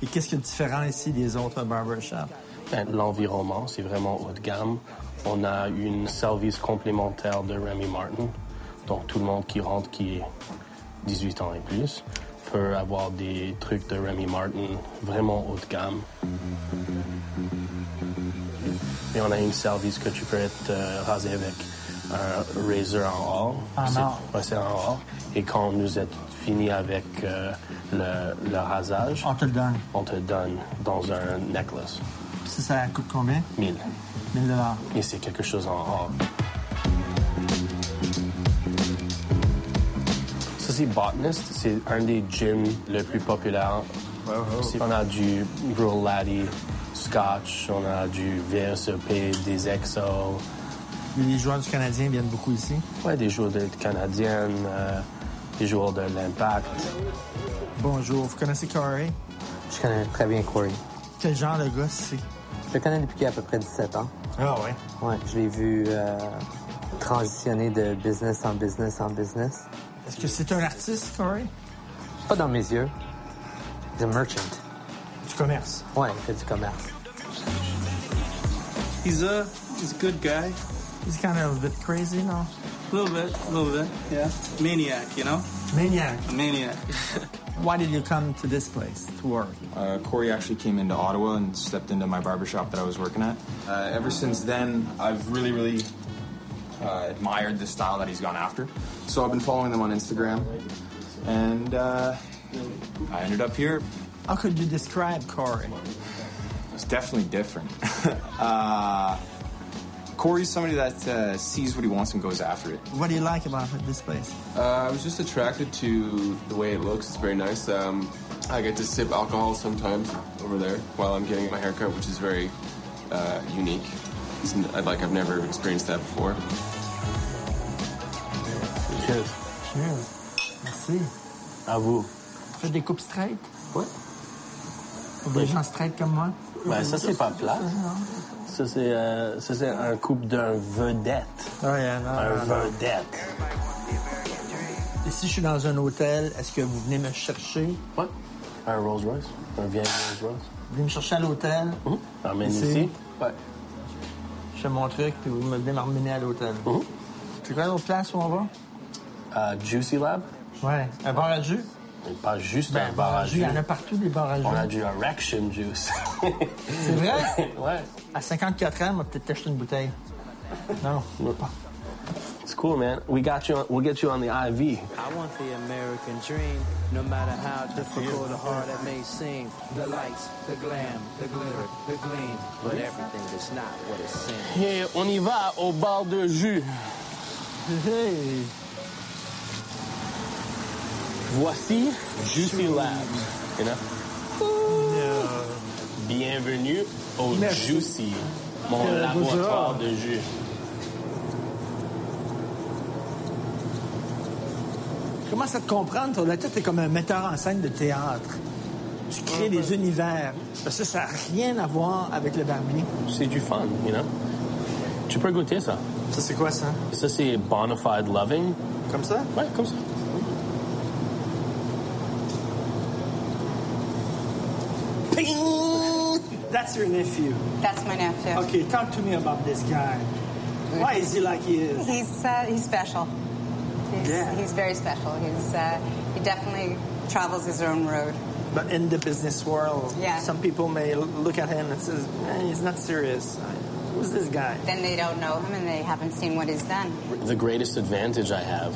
Et qu'est-ce qui est différent ici des autres barbershops? Ben, L'environnement, c'est vraiment haut de gamme. On a une service complémentaire de Remy Martin. Donc, tout le monde qui rentre qui est 18 ans et plus peut avoir des trucs de Remy Martin vraiment haut de gamme. Et on a une service que tu peux être euh, rasé avec un razor en or. Or. ouais, c'est en or. Et quand nous êtes fini avec euh, le, le rasage, On te le donne. on te donne dans un necklace. Ça, ça coûte combien? 1000. 1000 dollars. Et c'est quelque chose en or. Ça, c'est Botanist. C'est un des gyms les plus populaires. C'est- On a du Brulati, Scotch, on a du VSEP, des EXO. Les joueurs du Canadien viennent beaucoup ici. Ouais, des joueurs de canadiennes, euh, des joueurs de l'Impact. Bonjour, vous connaissez Corey? Je connais très bien Corey. Quel genre de gars c'est? Je le connais depuis qu'il a à peu près 17 ans. Ah ouais? Ouais, je l'ai vu euh, transitionner de business en business en business. Est-ce que c'est un artiste, Corey? Pas dans mes yeux. Un merchant. Du commerce. Ouais, il fait du commerce. He's a he's a good guy. He's kind of a bit crazy, no? A little bit, a little bit, yeah. Maniac, you know? Maniac. A maniac. *laughs* Why did you come to this place to work? Uh, Corey actually came into Ottawa and stepped into my barbershop that I was working at. Uh, ever since then, I've really, really uh, admired the style that he's gone after. So I've been following them on Instagram, and uh, I ended up here. How could you describe Corey? It's definitely different. *laughs* Corey's somebody that uh, sees what he wants and goes after it. What do you like about this place? Uh, I was just attracted to the way it looks. It's very nice. Um, I get to sip alcohol sometimes over there while I'm getting my haircut, which is very uh, unique. It's n- I'd like I've never experienced that before. Cheers. Cheers. Merci. À vous. Faites des coupes straight? Ouais. Pour des gens straight comme moi? Ben, ça, c'est pas plat. Ça, c'est euh, ça, c'est un couple d'un vedette. Ah, yeah, non, un non, non. vedette. Et si je suis dans un hôtel, est-ce que vous venez me chercher? Ouais. Un Rolls Royce. Un vieil Rolls Royce. Vous venez me chercher à l'hôtel? Emmène Ici? ici. Ouais. Je fais mon truc, puis vous me venez m'emmener à l'hôtel. C'est quoi l'autre place où on va? À Juicy Lab? Ouais. Un bar à jus? Pas juste Ben, un bar à jus. Il y en a partout des bars à jus. On a du Erection Juice. *laughs* C'est vrai? *laughs* ouais. À 54 ans, on va peut-être t'acheter une bouteille. Non, pas. It's cool, man. We got you. On, we'll get you on the IV. I want the American dream, no matter how difficult or hard it may seem. The lights, the glam, the glitter, the gleam, but everything is not what it seems. Et on y va au bar de jus. Hey. Voici Juicy Labs. You know? Bienvenue au Merci. Juicy, mon Euh, laboratoire bonjour. de jus. Comment ça te comprendre? Toi, là, toi, t'es comme un metteur en scène de théâtre. Tu crées des univers. Parce que ça n'a rien à voir avec le barbier. C'est du fun, you know? Tu peux goûter ça. Ça, c'est quoi, ça? Ça, c'est Bonafide Loving. Comme ça? Ouais, comme ça. That's your nephew. That's my nephew. Okay, talk to me about this guy. Why is he like he is? He's uh, he's special. He's, Yeah. he's very special. He's uh, he definitely travels his own road. But in the business world, Yeah. some people may look at him and says, "Man, he's not serious. Who's this guy?" Then they don't know him and they haven't seen what he's done. The greatest advantage I have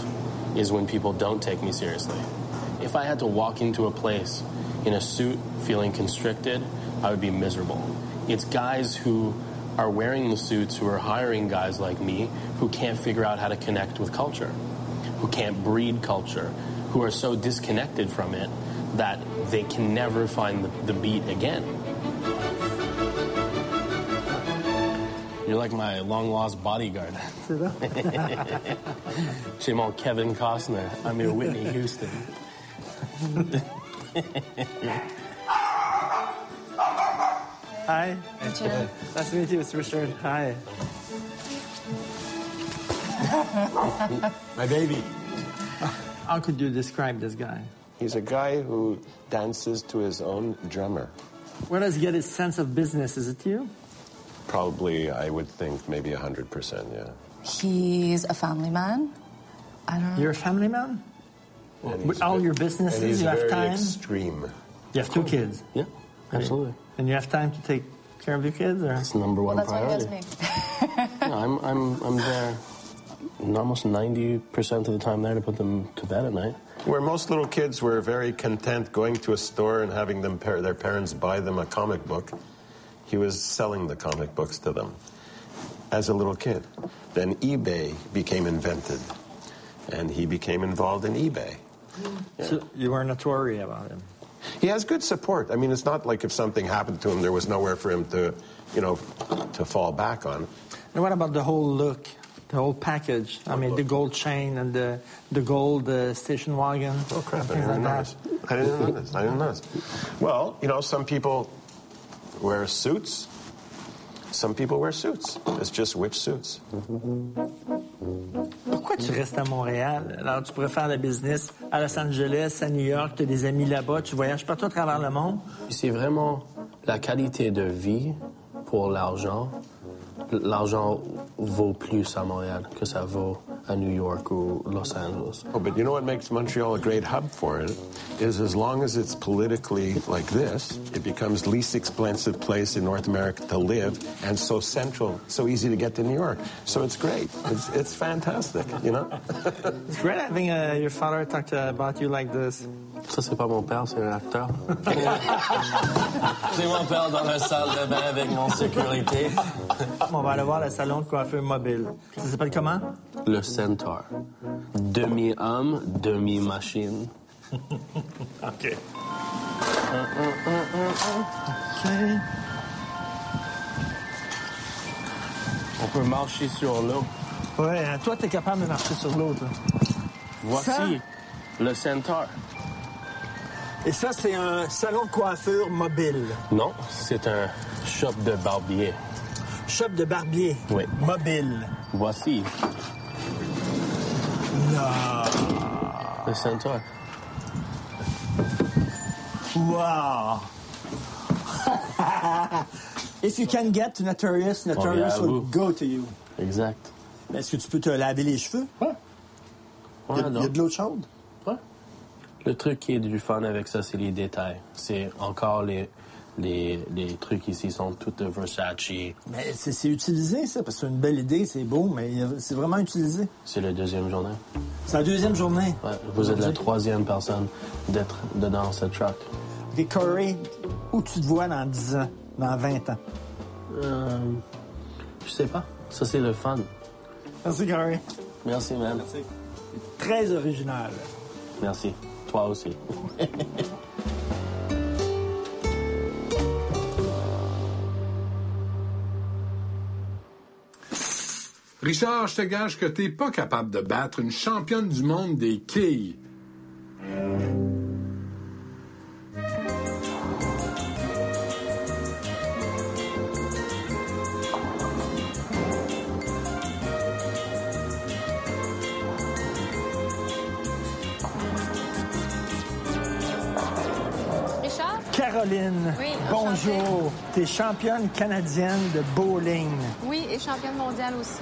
is when people don't take me seriously. If I had to walk into a place in a suit feeling constricted, I would be miserable. It's guys who are wearing the suits who are hiring guys like me who can't figure out how to connect with culture, who can't breed culture, who are so disconnected from it that they can never find the, the beat again. You're like my long lost bodyguard. Chez *laughs* mon Kevin Costner. I'm your Whitney Houston. *laughs* Hi. Richard. Nice to meet you, Mr. Richard. Hi. My baby. How could you describe this guy? He's a guy who dances to his own drummer. Where does he get his sense of business? Is it you? Probably, I would think, maybe 100%, yeah. He's a family man. I don't know. You're a family man? With all ve- your and businesses, he's you have very time? extreme. You have two kids? Yeah, absolutely. And you have time to take care of your kids? Or? That's number one That's what he does priority. me. No, I'm, I'm, I'm there almost 90% of the time there to put them to bed at night. Where most little kids were very content going to a store and having them par- their parents buy them a comic book, he was selling the comic books to them as a little kid. Then eBay became invented, and he became involved in eBay. So you were not worried about him? He has good support. I mean, it's not like if something happened to him, there was nowhere for him to, you know, to fall back on. And what about the whole look, the whole package? I mean, the gold chain and the the gold uh, station wagon. Oh crap! I didn't like know that. I didn't know this. I didn't know this. Well, you know, some people wear suits. Some people wear suits. It's just which suits. Pourquoi tu restes à Montréal? Alors, tu pourrais faire le business à Los Angeles, à New York, tu as des amis là-bas, tu voyages partout à travers le monde? C'est vraiment la qualité de vie pour l'argent. L'argent vaut plus à Montréal que ça vaut à New York or Los Angeles. Oh, but you know what makes Montreal a great hub for it? Is as long as it's politically like this, it becomes least expensive place in North America to live, and so central, so easy to get to New York. So it's great. It's, it's fantastic, you know? *laughs* It's great having uh, your father talk to, about you like this. Ça, c'est pas mon père, c'est un acteur. *laughs* c'est mon père dans la salle de bain avec mon sécurité. On va aller voir le salon de coiffeur mobile. Ça s'appelle comment? Le Centaur. Demi-homme, demi-machine. *laughs* OK. On peut marcher sur l'eau. Ouais, hein, toi, t'es capable de marcher sur l'eau, toi. Voici Ça? le Centaur. Et ça, c'est un salon de coiffure mobile. Non, c'est un shop de barbier. Shop de barbier. Oui. Mobile. Voici Non. le Centaur. Wow. *laughs* If you can get to Notorious, Notorious vient à will go to you. Exact. Est-ce que tu peux te laver les cheveux? Ouais. Il y a, il y a de l'eau chaude? Le truc qui est du fun avec ça, c'est les détails. C'est encore les, les, les trucs ici sont tous de Versace. Mais c'est utilisé, ça, parce que c'est une belle idée, c'est beau, mais c'est vraiment utilisé. C'est la deuxième journée. C'est la deuxième journée. Ouais, vous êtes la troisième personne d'être dedans ce truck. OK, Corey, où tu te vois dans 10 ans, dans 20 ans? Euh, je sais pas. Ça, c'est le fun. Merci, Corey. Merci, man. Très original. Merci. *laughs* Richard, je te gage que t'es pas capable de battre une championne du monde des quilles. Caroline, Oui, bonjour. Tu es championne canadienne de bowling. Oui, et championne mondiale aussi.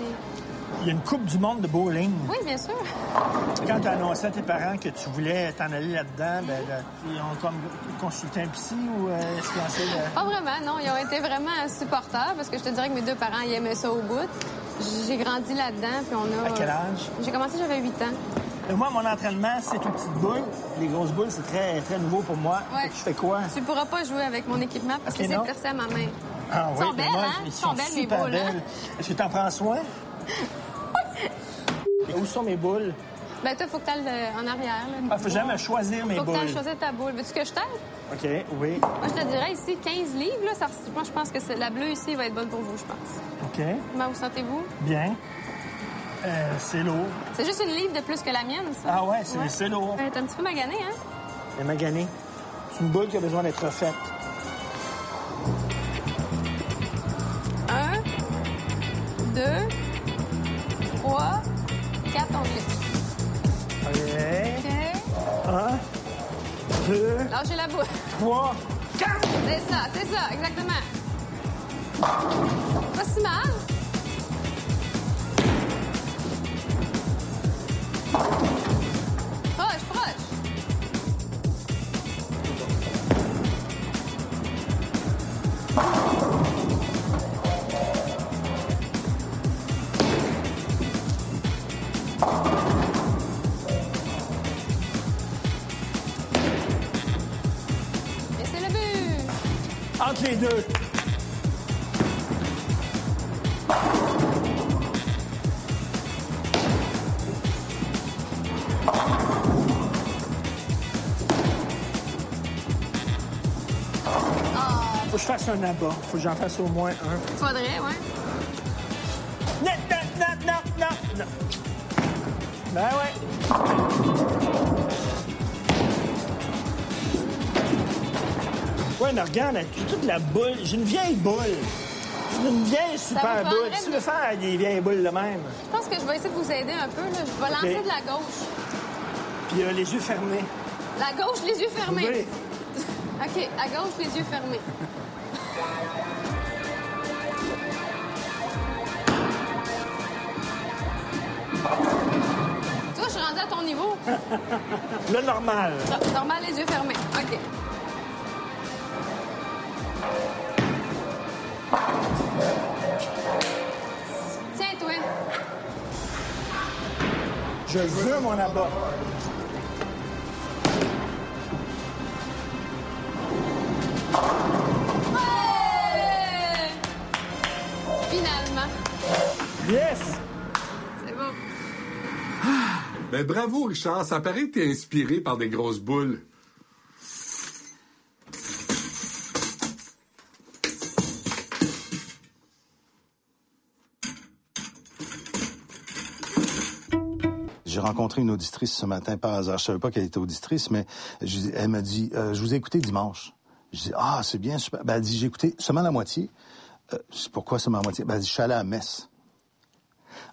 Il y a une Coupe du monde de bowling. Oui, bien sûr. Quand tu as annoncé à tes parents que tu voulais t'en aller là-dedans, ben, là, ils ont comme consulté un psy ou euh, est-ce qu'ils ont essayé de- Pas vraiment, non. Ils ont été vraiment supporters parce que je te dirais que mes deux parents, ils aimaient ça au bout. J'ai grandi là-dedans, puis on a... À quel âge? J'ai commencé, j'avais 8 ans. Euh, Moi, mon entraînement, c'est aux petites boules. Les grosses boules, c'est très, très nouveau pour moi. Ouais. Que Je fais quoi? Tu pourras pas jouer avec mon équipement parce que c'est percé à ma main. Ah Ils oui, sont belles, moi, hein? Ils sont belles, mes boules, hein? Est-ce que tu en prends soin? Et Où sont mes boules? Ben, toi, faut que tu ailles en arrière. Là, Ah, faut jamais choisir mes Faut que tu boules. choisir ta boule. Veux-tu que je t'aide? OK, oui. Moi, je te dirais ici 15 livres. Là, ça, moi, je pense que la bleue ici va être bonne pour vous, je pense. OK, Comment vous sentez-vous? bien. Euh, c'est lourd. C'est juste une livre de plus que la mienne, ça. Ah ouais, c'est lourd. Ouais, T'es un petit peu magané, hein? Elle m'a gagné. C'est une boule qui a besoin d'être refaite. Un, deux, trois, quatre onglets. OK. OK. Un, deux, Lâchez la boule. trois, quatre. C'est ça, c'est ça, exactement. Pas si mal. Faut que je fasse un abat. Faut que j'en fasse au moins un. Faudrait, ouais. Regarde, j'ai toute la boule. J'ai une vieille boule. J'ai une vieille super boule. tu de- veux faire des vieilles boules de même, Je pense que je vais essayer de vous aider un peu. Là. Je vais lancer de la gauche. puis euh, les yeux fermés. La gauche, les yeux fermés. Oui. *laughs* OK, à gauche, les yeux fermés. *laughs* Tu vois, je suis rendue à ton niveau. *laughs* Le normal. Normal, les yeux fermés. OK. Je veux mon abat. Ouais! Finalement. Yes! C'est bon. Ben bravo, Richard. Ça paraît que t'es inspiré par des grosses boules. Rencontré une auditrice ce matin par hasard. Je savais pas qu'elle était auditrice, mais je elle m'a dit, euh, je vous ai écouté dimanche. Je dis, ah, c'est bien, super. Ben, elle dit, j'ai écouté seulement la moitié. Euh, je dis, pourquoi seulement la moitié? Ben, elle dit, je suis allé à la messe.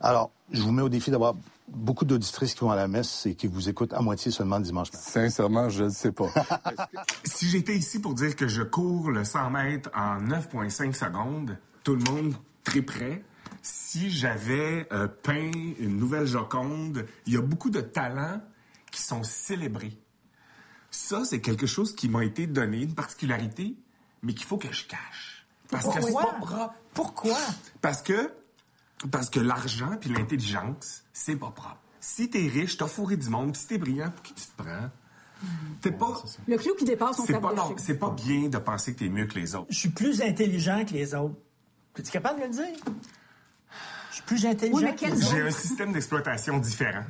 Alors, je vous mets au défi d'avoir beaucoup d'auditrices qui vont à la messe et qui vous écoutent à moitié seulement le dimanche matin. Sincèrement, je ne sais pas. *laughs* Si j'étais ici pour dire que je cours le 100 mètres en 9,5 secondes, tout le monde très près. Si j'avais euh, peint une nouvelle Joconde, il y a beaucoup de talents qui sont célébrés. Ça, c'est quelque chose qui m'a été donné, une particularité, mais qu'il faut que je cache. Parce que c'est Pourquoi? pas propre. Pourquoi? Parce que, parce que l'argent puis l'intelligence, c'est pas propre. Si t'es riche, t'as fourré du monde, si t'es brillant, pour qui tu te prends? T'es pas. Le clou qui dépasse son C'est pas, non, c'est pas bien de penser que t'es mieux que les autres. Je suis plus intelligent que les autres. Es-tu capable de le dire? Je suis plus intelligent Oui, mais quel. J'ai un système d'exploitation différent.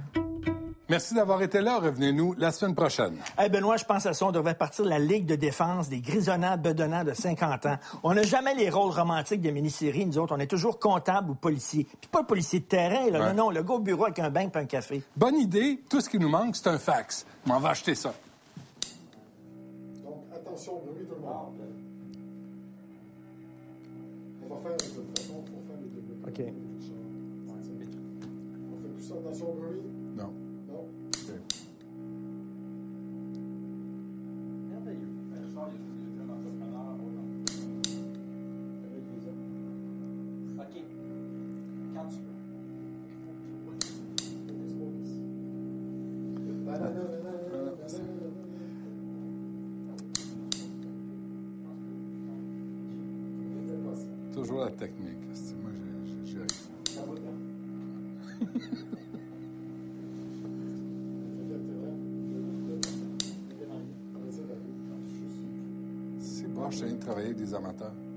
Merci d'avoir été là. Revenez-nous la semaine prochaine. Hey Benoît, je pense à ça. On devrait partir de la Ligue de défense des grisonnants bedonnants de 50 ans. On n'a jamais les rôles romantiques des mini-séries, nous autres. On est toujours comptable ou policier. Puis pas le policier de terrain, là. Ouais. Non, non, le gars au bureau avec un bain et un café. Bonne idée. Tout ce qui nous manque, c'est un fax. M'en vais acheter ça. Donc, attention, bruit monde. On va faire de toute façon, on va faire les deux. OK. On C'est bon, je